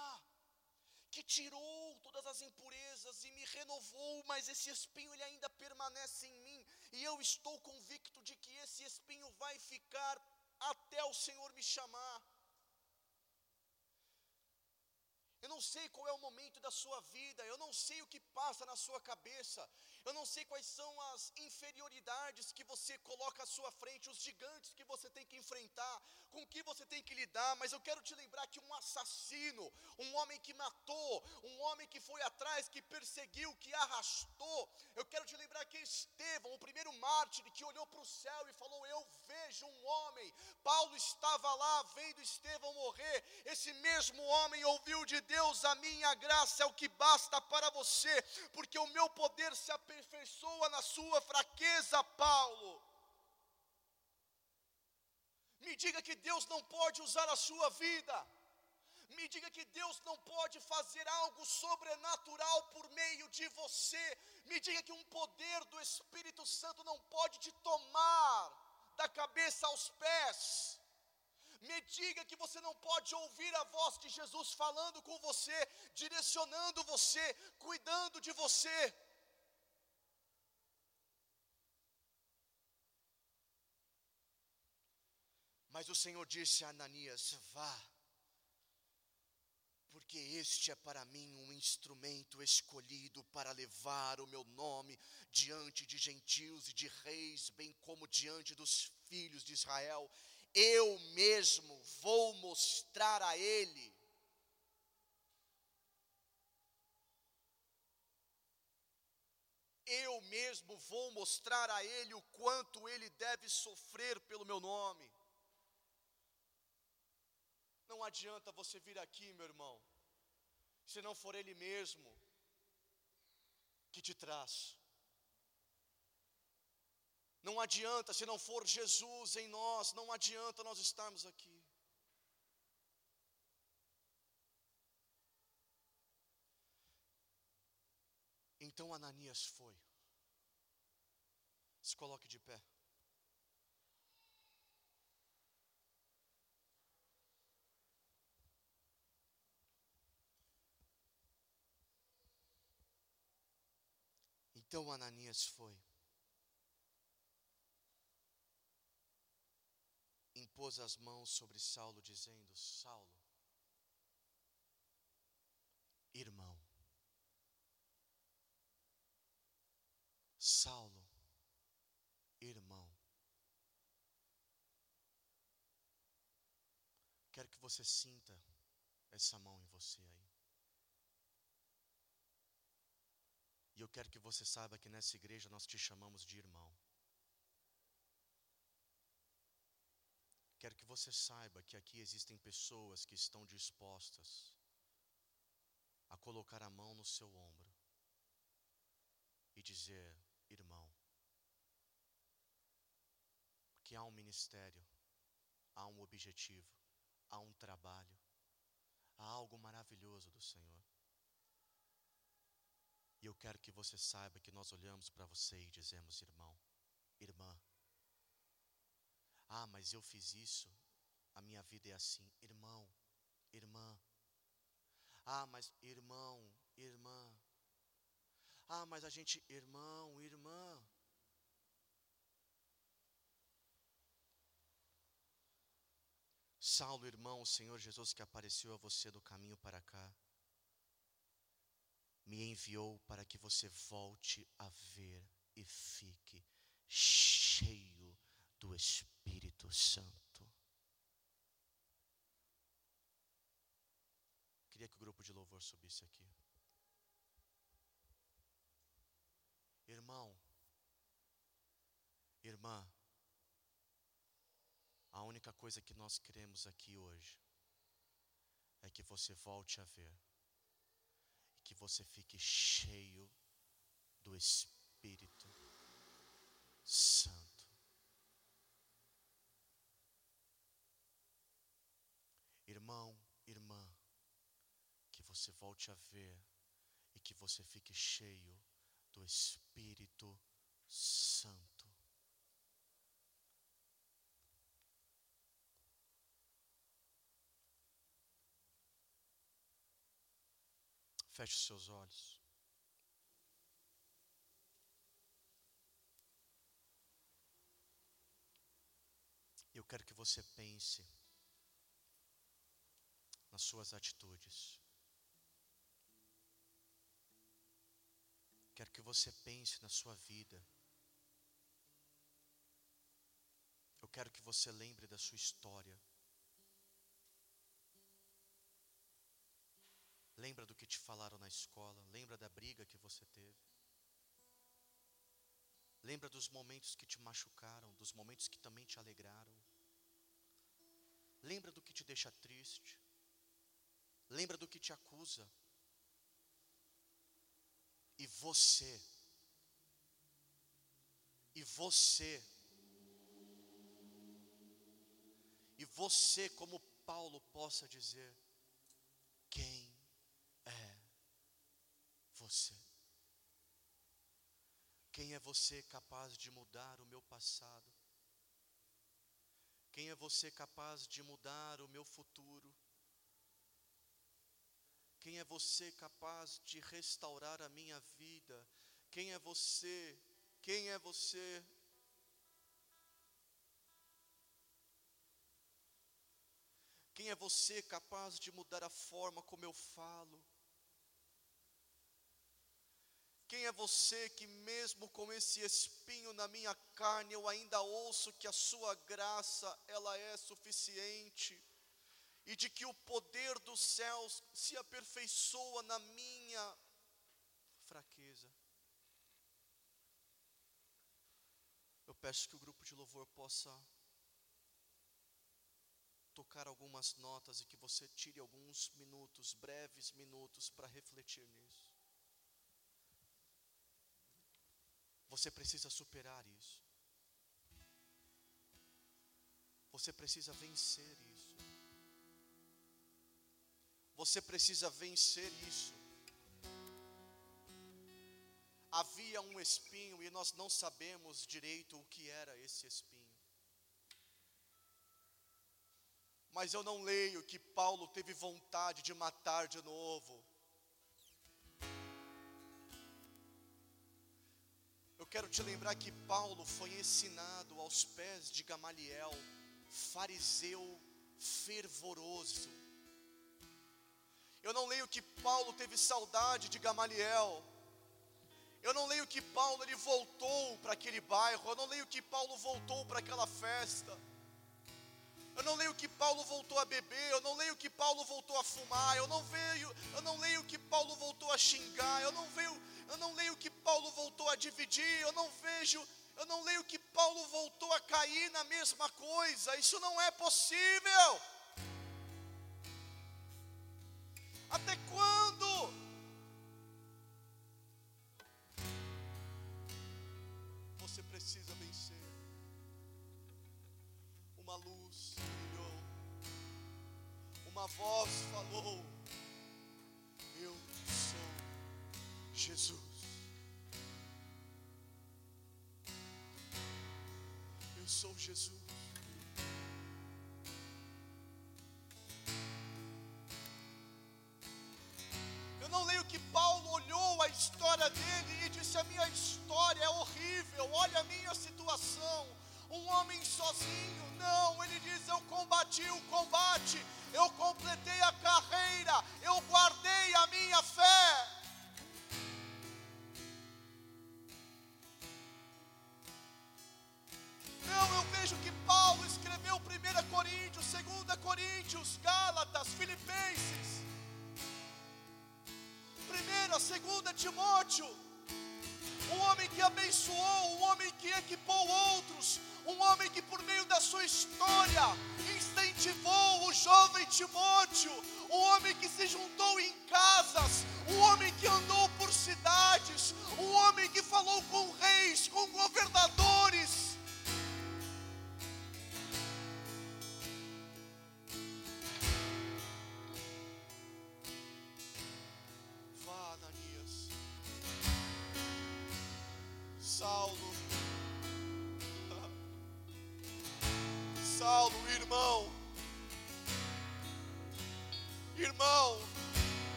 que tirou todas as impurezas e me renovou, mas esse espinho ele ainda permanece em mim, e eu estou convicto de que esse espinho vai ficar até o Senhor me chamar. Eu não sei qual é o momento da sua vida, eu não sei o que passa na sua cabeça, eu não sei quais são as inferioridades que você coloca à sua frente, os gigantes que você tem que enfrentar, com que você tem que lidar, mas eu quero te lembrar que um assassino, um homem que matou, um homem que foi atrás, que perseguiu, que arrastou, eu quero te lembrar que Estevão, o primeiro mártir que olhou para o céu e falou: Eu vejo um homem. Paulo estava lá vendo Estevão morrer, esse mesmo homem ouviu de Deus: A minha graça é o que basta para você, porque o meu poder se aperfeiçoa na sua fraqueza, Paulo. Me diga que Deus não pode usar a sua vida. Me diga que Deus não pode fazer algo sobrenatural por meio de você. Me diga que um poder do Espírito Santo não pode te tomar da cabeça aos pés. Me diga que você não pode ouvir a voz de Jesus falando com você, direcionando você, cuidando de você. Mas o Senhor disse a Ananias: Vá, porque este é para mim um instrumento escolhido para levar o meu nome diante de gentios e de reis, bem como diante dos filhos de Israel. Eu mesmo vou mostrar a ele. Eu mesmo vou mostrar a ele o quanto ele deve sofrer pelo meu nome. Não adianta você vir aqui, meu irmão, se não for Ele mesmo que te traz. Não adianta, se não for Jesus em nós, não adianta nós estarmos aqui. Então Ananias foi. Se coloque de pé. Então Ananias foi. Impôs as mãos sobre Saulo, dizendo: Saulo, irmão, Saulo, irmão, quero que você sinta essa mão em você aí. E eu quero que você saiba que nessa igreja nós te chamamos de irmão. Quero que você saiba que aqui existem pessoas que estão dispostas a colocar a mão no seu ombro e dizer: irmão, que há um ministério, há um objetivo, há um trabalho, há algo maravilhoso do Senhor. E eu quero que você saiba que nós olhamos para você e dizemos, irmão, irmã. Ah, mas eu fiz isso, a minha vida é assim. Irmão, irmã. Ah, mas irmão, irmã. Ah, mas a gente, irmão, irmã. Saulo, irmão, o Senhor Jesus que apareceu a você do caminho para cá, me enviou para que você volte a ver e fique cheio do Espírito Santo. Queria que o grupo de louvor subisse aqui. Irmão, irmã, a única coisa que nós queremos aqui hoje é que você volte a ver e que você fique cheio do Espírito Santo. Irmão, irmã, que você volte a ver e que você fique cheio do Espírito Santo. Feche os seus olhos. Eu quero que você pense nas suas atitudes. Quero que você pense na sua vida. Eu quero que você lembre da sua história. Lembra do que te falaram na escola, lembra da briga que você teve. Lembra dos momentos que te machucaram, dos momentos que também te alegraram. Lembra do que te deixa triste. Lembra do que te acusa. E você, e você, e você, como Paulo possa dizer, quem você? Quem é você capaz de mudar o meu passado? Quem é você capaz de mudar o meu futuro? Quem é você capaz de restaurar a minha vida? Quem é você? Quem é você? Quem é você capaz de mudar a forma como eu falo? Quem é você que, mesmo com esse espinho na minha carne, eu ainda ouço que a sua graça ela é suficiente e de que o poder dos céus se aperfeiçoa na minha fraqueza? Eu peço que o grupo de louvor possa tocar algumas notas e que você tire alguns minutos, breves minutos, para refletir nisso. Você precisa superar isso. Você precisa vencer isso. Você precisa vencer isso. Havia um espinho e nós não sabemos direito o que era esse espinho. Mas eu não leio que Paulo teve vontade de matar de novo. quero te lembrar que Paulo foi ensinado aos pés de Gamaliel, fariseu fervoroso. Eu não leio que Paulo teve saudade de Gamaliel. Eu não leio que Paulo ele voltou para aquele bairro. Eu não leio que Paulo voltou para aquela festa. Eu não leio que Paulo voltou a beber, eu não leio que Paulo voltou a fumar, eu não vejo, eu não leio que Paulo voltou a xingar, eu não vejo, eu não leio que Paulo voltou a dividir, eu não vejo, eu não leio que Paulo voltou a cair na mesma coisa. Isso não é possível. Até quando? Você precisa vencer. Uma luz brilhou, uma voz falou: Eu sou Jesus. Eu sou Jesus.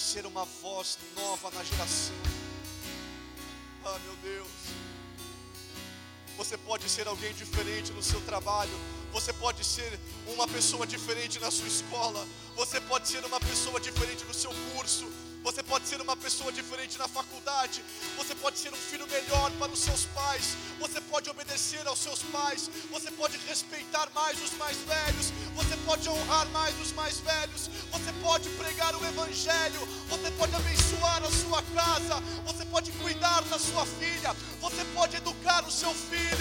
Pode ser uma voz nova na geração. Ah, meu Deus. Você pode ser alguém diferente no seu trabalho. Você pode ser uma pessoa diferente na sua escola. Você pode ser uma pessoa diferente no seu curso. Você pode ser uma pessoa diferente na faculdade. Você pode ser um filho melhor para os seus pais. Você pode obedecer aos seus pais. Você pode respeitar mais os mais velhos. Você pode honrar mais os mais velhos. Você pode pregar o Evangelho. Pode abençoar a sua casa. Você pode cuidar da sua filha. Você pode educar o seu filho.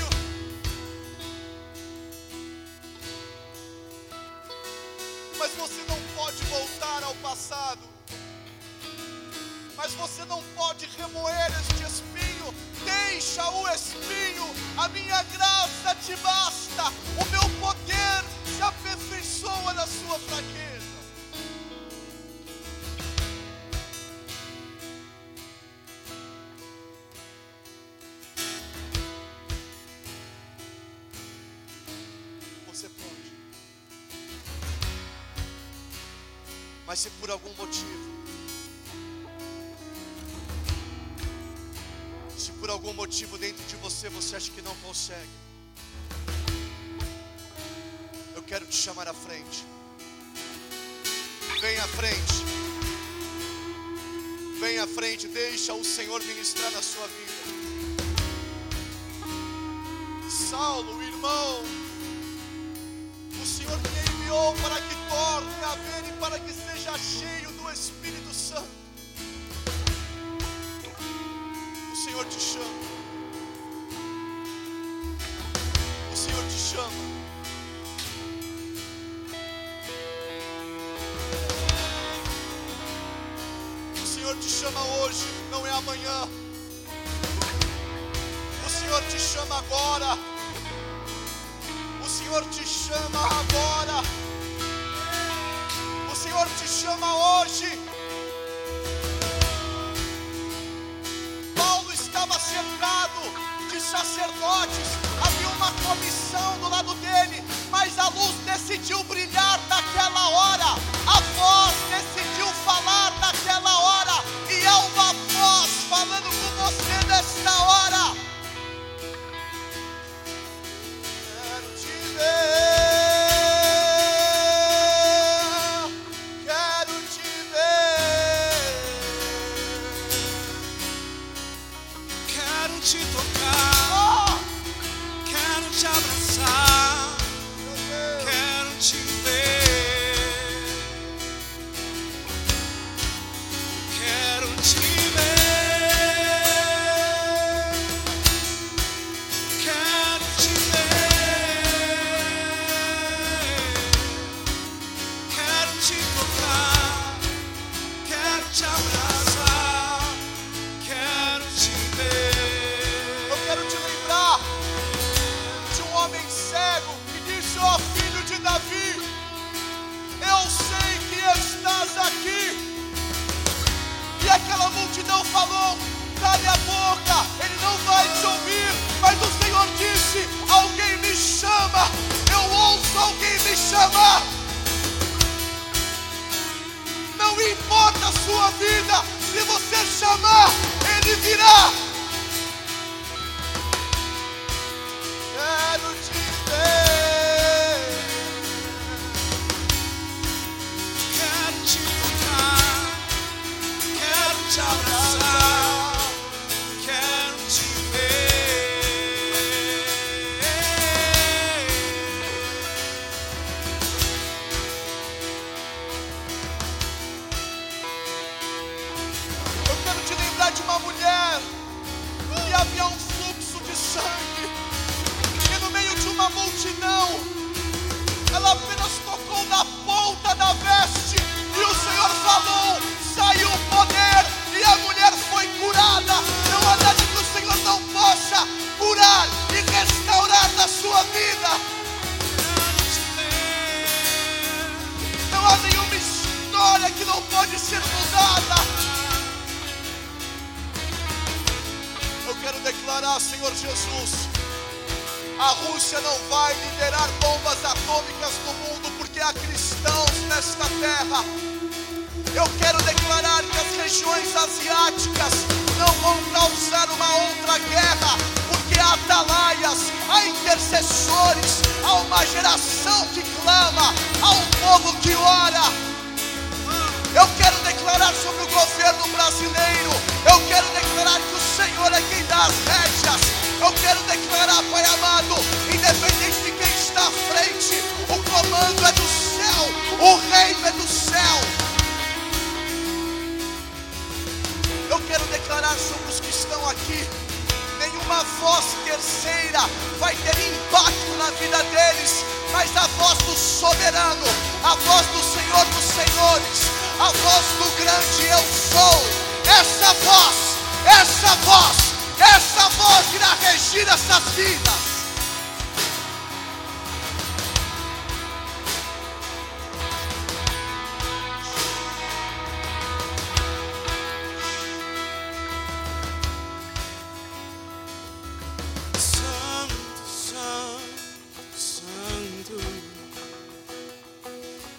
Mas se por algum motivo, se por algum motivo dentro de você você acha que não consegue, eu quero te chamar à frente. Vem à frente. Vem à frente, deixa o Senhor ministrar na sua vida. Saulo, irmão, o Senhor me enviou para que para que seja cheio do Espírito Santo. O Senhor te chama. O Senhor te chama. O Senhor te chama hoje, não é amanhã. O Senhor te chama agora. O Senhor te chama agora chama hoje. Paulo estava cercado de sacerdotes, havia uma comissão do lado dele, mas a luz decidiu brilhar naquela hora. A voz vida. Se você chamar, ele virá.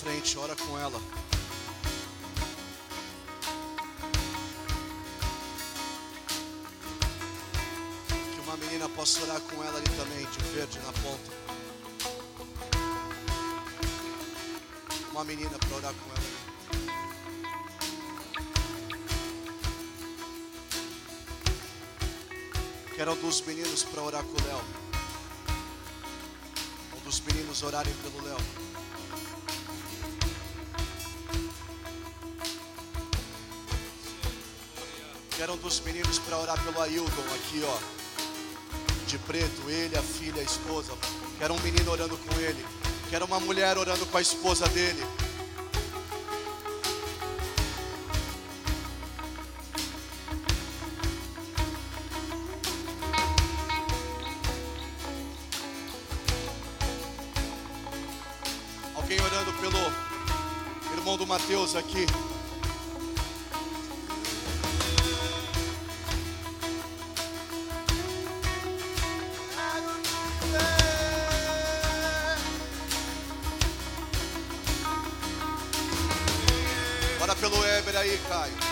Frente, ora com ela. Que uma menina possa orar com ela ali também, de verde na ponta. Uma menina para orar com ela. Quero dos meninos para orar com o Léo. Dos meninos orarem pelo Léo. Dos meninos para orar pelo Aildon aqui, ó. De preto, ele, a filha, a esposa. Quero um menino orando com ele. Quero uma mulher orando com a esposa dele. Alguém orando pelo irmão do Mateus aqui. Aí, Caio.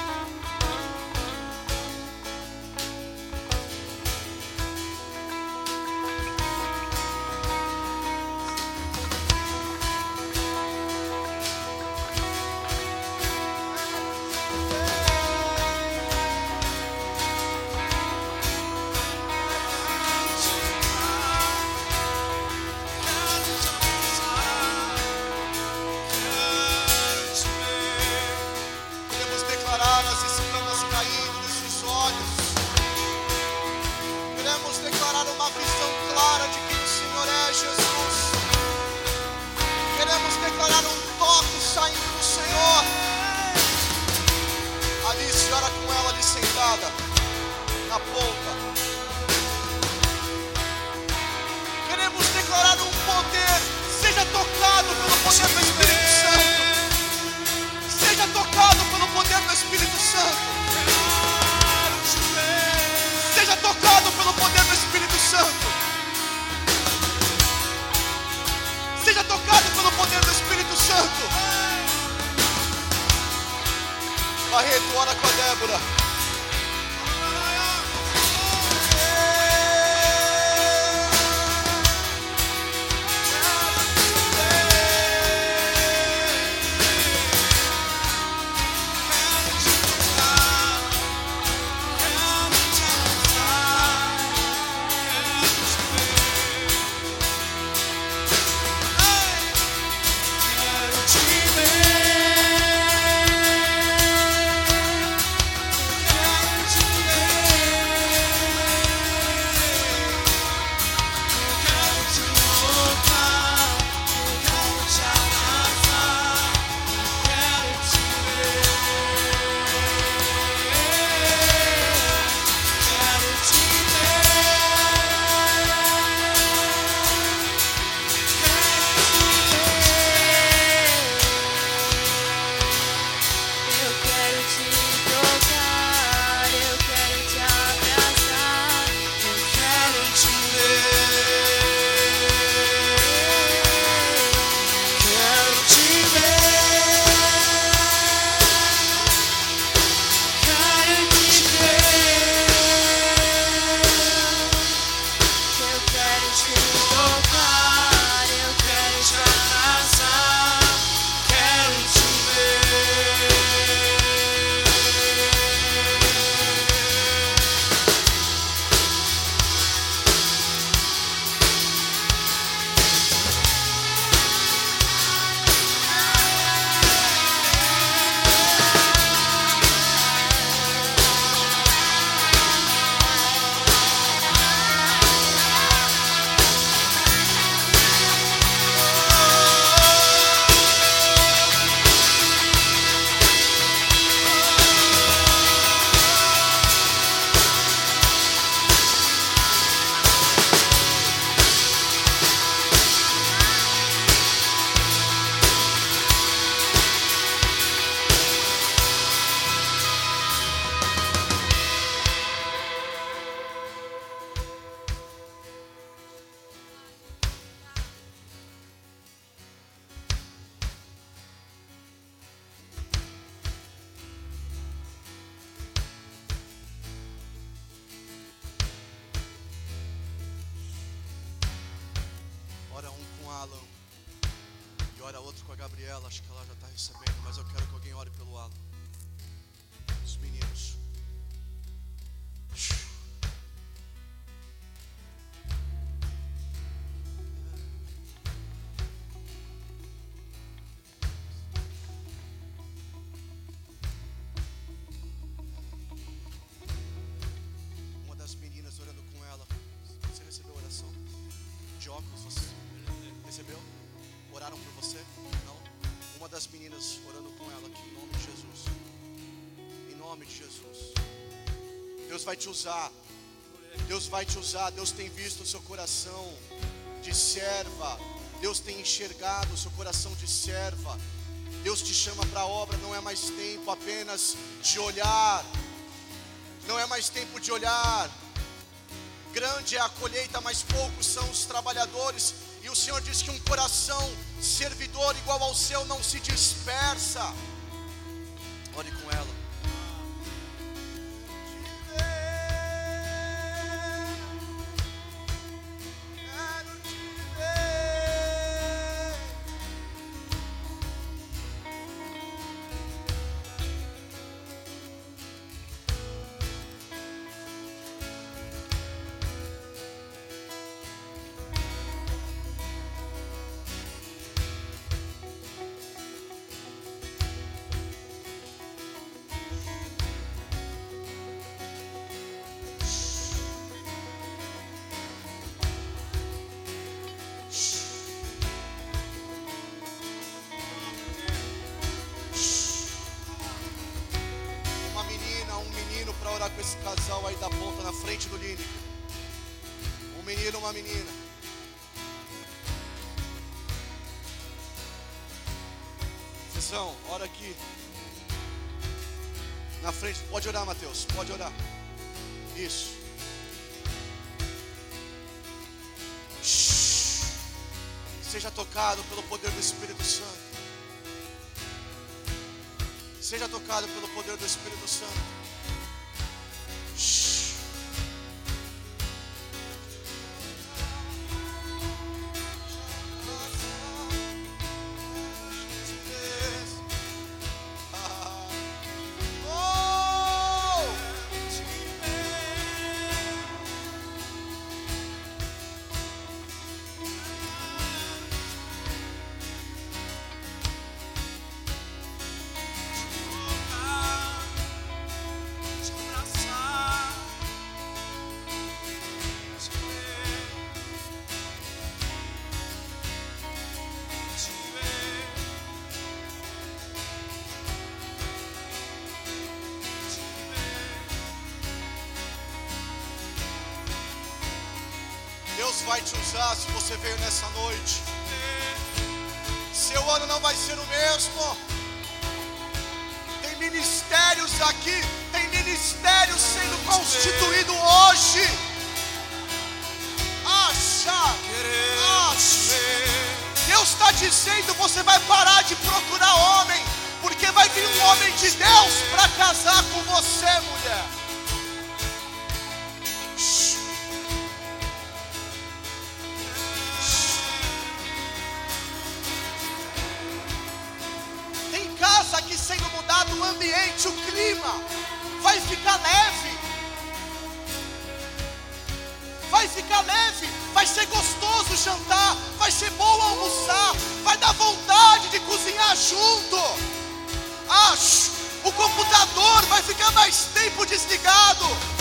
Usar. Deus vai te usar. Deus tem visto o seu coração de serva. Deus tem enxergado o seu coração de serva. Deus te chama para a obra. Não é mais tempo apenas de olhar. Não é mais tempo de olhar. Grande é a colheita, mas poucos são os trabalhadores. E o Senhor diz que um coração servidor igual ao seu não se dispersa. Ore com ela. Pelo poder do Espírito Santo. Vai te usar se você veio nessa noite. Seu ano não vai ser o mesmo. Tem ministérios aqui, tem ministérios sendo constituído hoje. Acha, acha. Deus está dizendo: você vai parar de procurar homem, porque vai vir um homem de Deus para casar com você, mulher. O ambiente, o clima. Vai ficar leve. Vai ficar leve. Vai ser gostoso jantar. Vai ser bom almoçar. Vai dar vontade de cozinhar junto. Acho. O computador vai ficar mais tempo desligado.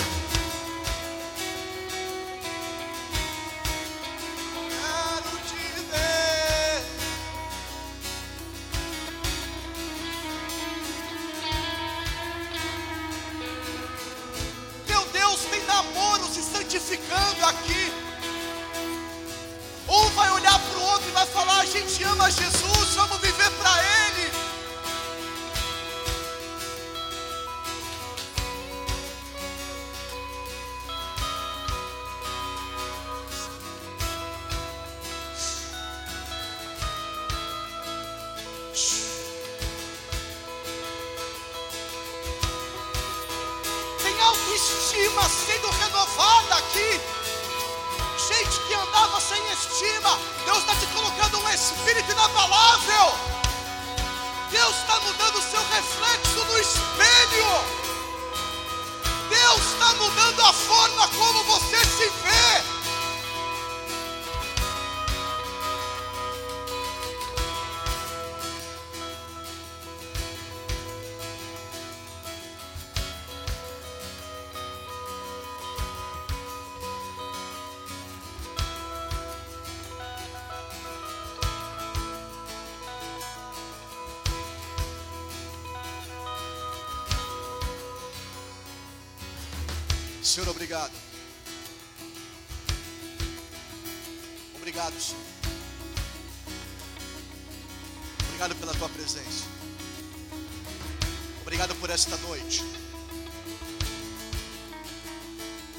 Obrigado por esta noite.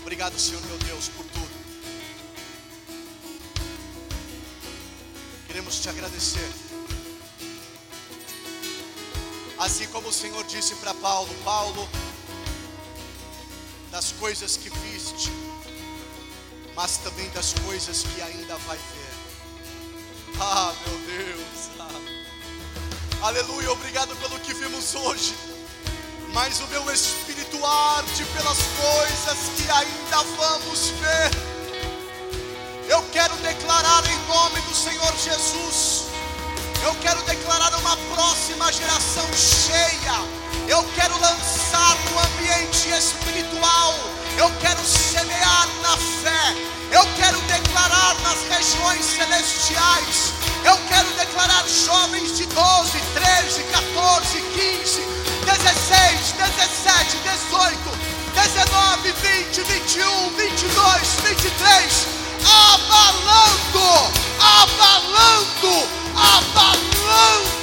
Obrigado, Senhor meu Deus, por tudo. Queremos te agradecer. Assim como o Senhor disse para Paulo: Paulo, das coisas que viste, mas também das coisas que ainda vai ver. Ah, meu Deus. Ah. Aleluia, obrigado pelo que vimos hoje. Mas o meu espírito arde pelas coisas que ainda vamos ver. Eu quero declarar em nome do Senhor Jesus. Eu quero declarar uma próxima geração cheia eu quero lançar no ambiente espiritual. Eu quero semear na fé. Eu quero declarar nas regiões celestiais. Eu quero declarar jovens de 12, 13, 14, 15, 16, 17, 18, 19, 20, 21, 22, 23, abalando, abalando, abalando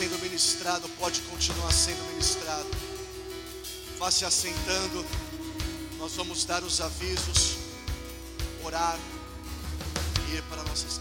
sendo ministrado, pode continuar sendo ministrado. Vá se assentando. Nós vamos dar os avisos, orar e ir para nossas.